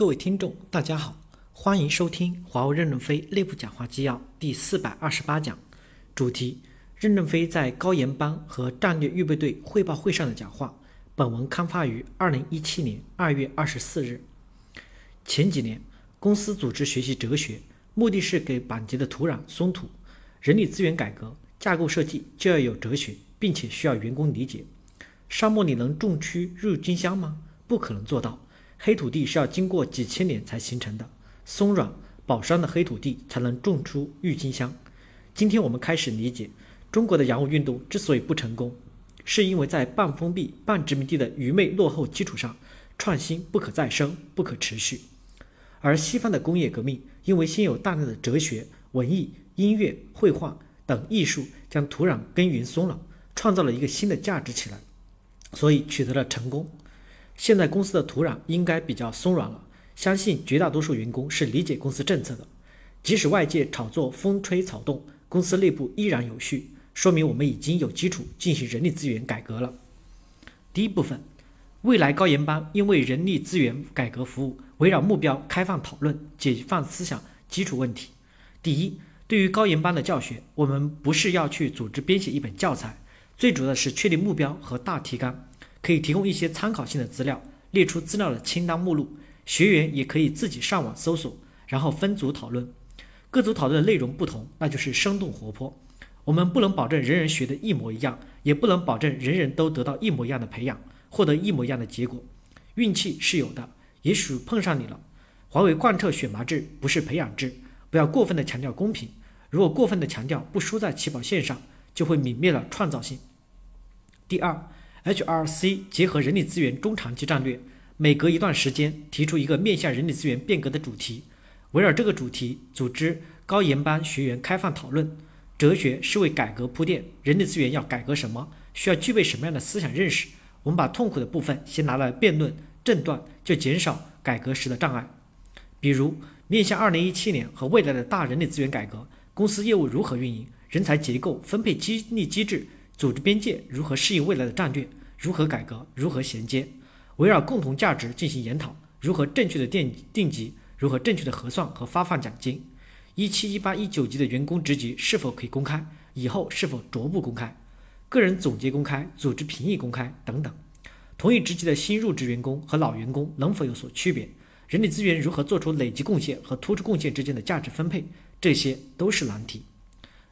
各位听众，大家好，欢迎收听华为任正非内部讲话纪要第四百二十八讲，主题：任正非在高研班和战略预备队汇报会上的讲话。本文刊发于二零一七年二月二十四日。前几年，公司组织学习哲学，目的是给板结的土壤松土。人力资源改革架构设计就要有哲学，并且需要员工理解。沙漠里能种出郁金香吗？不可能做到。黑土地是要经过几千年才形成的，松软宝山的黑土地才能种出郁金香。今天我们开始理解，中国的洋务运动之所以不成功，是因为在半封闭、半殖民地的愚昧落后基础上，创新不可再生、不可持续。而西方的工业革命，因为先有大量的哲学、文艺、音乐、绘画等艺术将土壤耕耘松了，创造了一个新的价值起来，所以取得了成功。现在公司的土壤应该比较松软了，相信绝大多数员工是理解公司政策的。即使外界炒作风吹草动，公司内部依然有序，说明我们已经有基础进行人力资源改革了。第一部分，未来高研班应为人力资源改革服务，围绕目标开放讨论，解放思想基础问题。第一，对于高研班的教学，我们不是要去组织编写一本教材，最主要的是确定目标和大提纲。可以提供一些参考性的资料，列出资料的清单目录，学员也可以自己上网搜索，然后分组讨论。各组讨论的内容不同，那就是生动活泼。我们不能保证人人学的一模一样，也不能保证人人都得到一模一样的培养，获得一模一样的结果。运气是有的，也许碰上你了。华为贯彻选拔制，不是培养制，不要过分的强调公平。如果过分的强调不输在起跑线上，就会泯灭了创造性。第二。HRC 结合人力资源中长期战略，每隔一段时间提出一个面向人力资源变革的主题，围绕这个主题组织高研班学员开放讨论。哲学是为改革铺垫，人力资源要改革什么，需要具备什么样的思想认识？我们把痛苦的部分先拿来辩论证断，就减少改革时的障碍。比如，面向2017年和未来的大人力资源改革，公司业务如何运营，人才结构分配激励机制。组织边界如何适应未来的战略？如何改革？如何衔接？围绕共同价值进行研讨，如何正确的定定级？如何正确的核算和发放奖金？一七、一八、一九级的员工职级是否可以公开？以后是否逐步公开？个人总结公开？组织评议公开？等等。同一职级的新入职员工和老员工能否有所区别？人力资源如何做出累积贡献和突出贡献之间的价值分配？这些都是难题。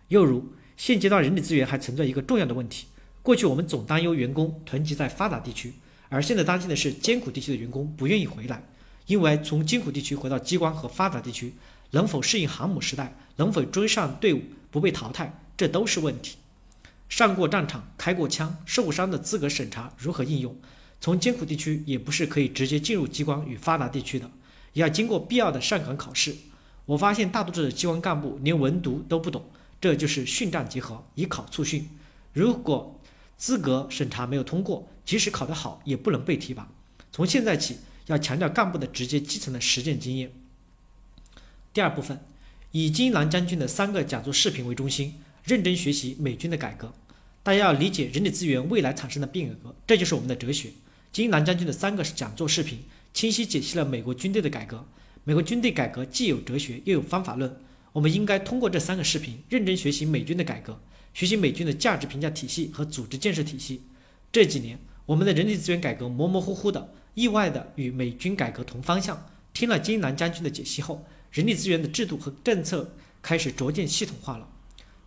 又如。现阶段人力资源还存在一个重要的问题。过去我们总担忧员工囤积在发达地区，而现在担心的是艰苦地区的员工不愿意回来。因为从艰苦地区回到机关和发达地区，能否适应航母时代，能否追上队伍，不被淘汰，这都是问题。上过战场、开过枪、受过伤的资格审查如何应用？从艰苦地区也不是可以直接进入机关与发达地区的，也要经过必要的上岗考试。我发现大多数的机关干部连文读都不懂。这就是训战结合，以考促训。如果资格审查没有通过，即使考得好，也不能被提拔。从现在起，要强调干部的直接基层的实践经验。第二部分，以金南将军的三个讲座视频为中心，认真学习美军的改革。大家要理解人力资源未来产生的变革，这就是我们的哲学。金南将军的三个讲座视频，清晰解析了美国军队的改革。美国军队改革既有哲学，又有方法论。我们应该通过这三个视频，认真学习美军的改革，学习美军的价值评价体系和组织建设体系。这几年，我们的人力资源改革模模糊糊的，意外的与美军改革同方向。听了金南将军的解析后，人力资源的制度和政策开始逐渐系统化了。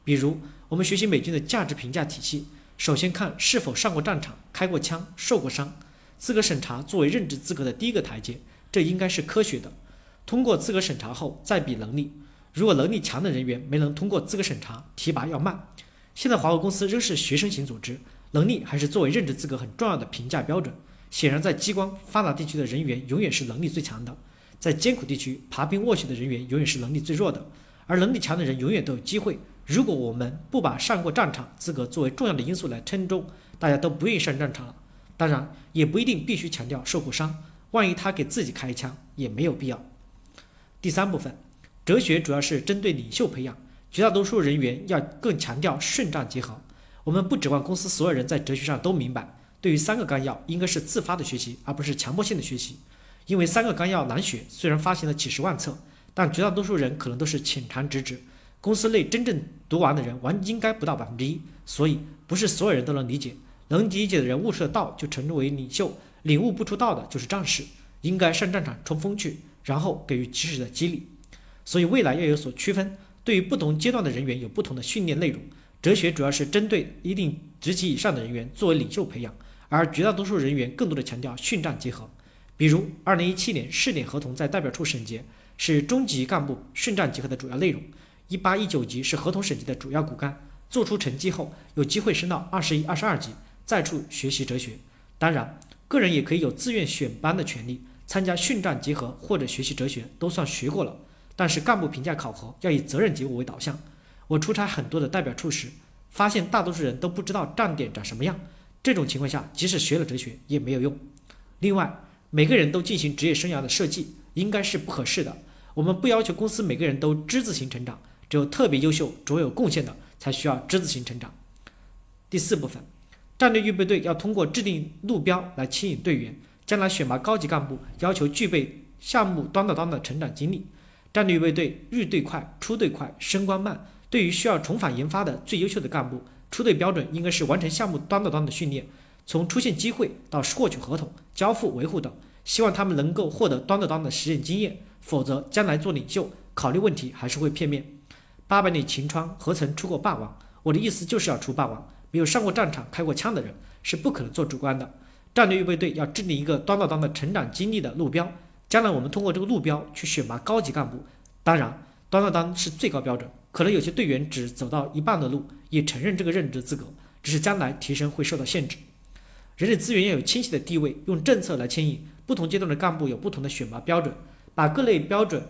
比如，我们学习美军的价值评价体系，首先看是否上过战场、开过枪、受过伤。资格审查作为任职资格的第一个台阶，这应该是科学的。通过资格审查后，再比能力。如果能力强的人员没能通过资格审查，提拔要慢。现在华为公司仍是学生型组织，能力还是作为任职资格很重要的评价标准。显然，在机关发达地区的人员永远是能力最强的，在艰苦地区爬冰卧雪的人员永远是能力最弱的，而能力强的人永远都有机会。如果我们不把上过战场资格作为重要的因素来称重，大家都不愿意上战场了。当然，也不一定必须强调受过伤，万一他给自己开一枪，也没有必要。第三部分。哲学主要是针对领袖培养，绝大多数人员要更强调顺战结合。我们不指望公司所有人在哲学上都明白。对于三个纲要，应该是自发的学习，而不是强迫性的学习。因为三个纲要难学，虽然发行了几十万册，但绝大多数人可能都是浅尝辄止。公司内真正读完的人，完应该不到百分之一，所以不是所有人都能理解。能理解的人悟出了道，就成为领袖；领悟不出道的，就是战士。应该上战场冲锋去，然后给予及时的激励。所以未来要有所区分，对于不同阶段的人员有不同的训练内容。哲学主要是针对一定职级以上的人员作为领袖培养，而绝大多数人员更多的强调训战结合。比如，二零一七年试点合同在代表处审结，是中级干部训战结合的主要内容；一八一九级是合同审结的主要骨干。做出成绩后，有机会升到二十一、二十二级，再处学习哲学。当然，个人也可以有自愿选班的权利，参加训战结合或者学习哲学，都算学过了。但是干部评价考核要以责任结果为导向。我出差很多的代表处时，发现大多数人都不知道站点长什么样。这种情况下，即使学了哲学也没有用。另外，每个人都进行职业生涯的设计，应该是不合适的。我们不要求公司每个人都之字形成长，只有特别优秀、卓有贡献的才需要之字形成长。第四部分，战略预备队要通过制定路标来牵引队员。将来选拔高级干部，要求具备项目端到端的成长经历。战略预备队入队快、出队快、升官慢。对于需要重返研发的最优秀的干部，出队标准应该是完成项目端到端的训练。从出现机会到获取合同、交付、维护等，希望他们能够获得端到端的实践经验，否则将来做领袖，考虑问题还是会片面。八百里秦川何曾出过霸王？我的意思就是要出霸王。没有上过战场、开过枪的人是不可能做主官的。战略预备队要制定一个端到端的成长经历的路标，将来我们通过这个路标去选拔高级干部。当然，端到端是最高标准，可能有些队员只走到一半的路，也承认这个任职资格，只是将来提升会受到限制。人力资源要有清晰的地位，用政策来牵引不同阶段的干部有不同的选拔标准，把各类标准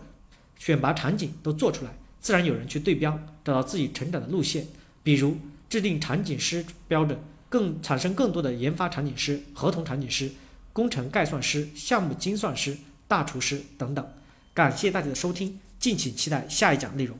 选拔场景都做出来，自然有人去对标，找到自己成长的路线。比如制定场景师标准，更产生更多的研发场景师、合同场景师、工程概算师、项目精算师、大厨师等等。感谢大家的收听，敬请期待下一讲内容。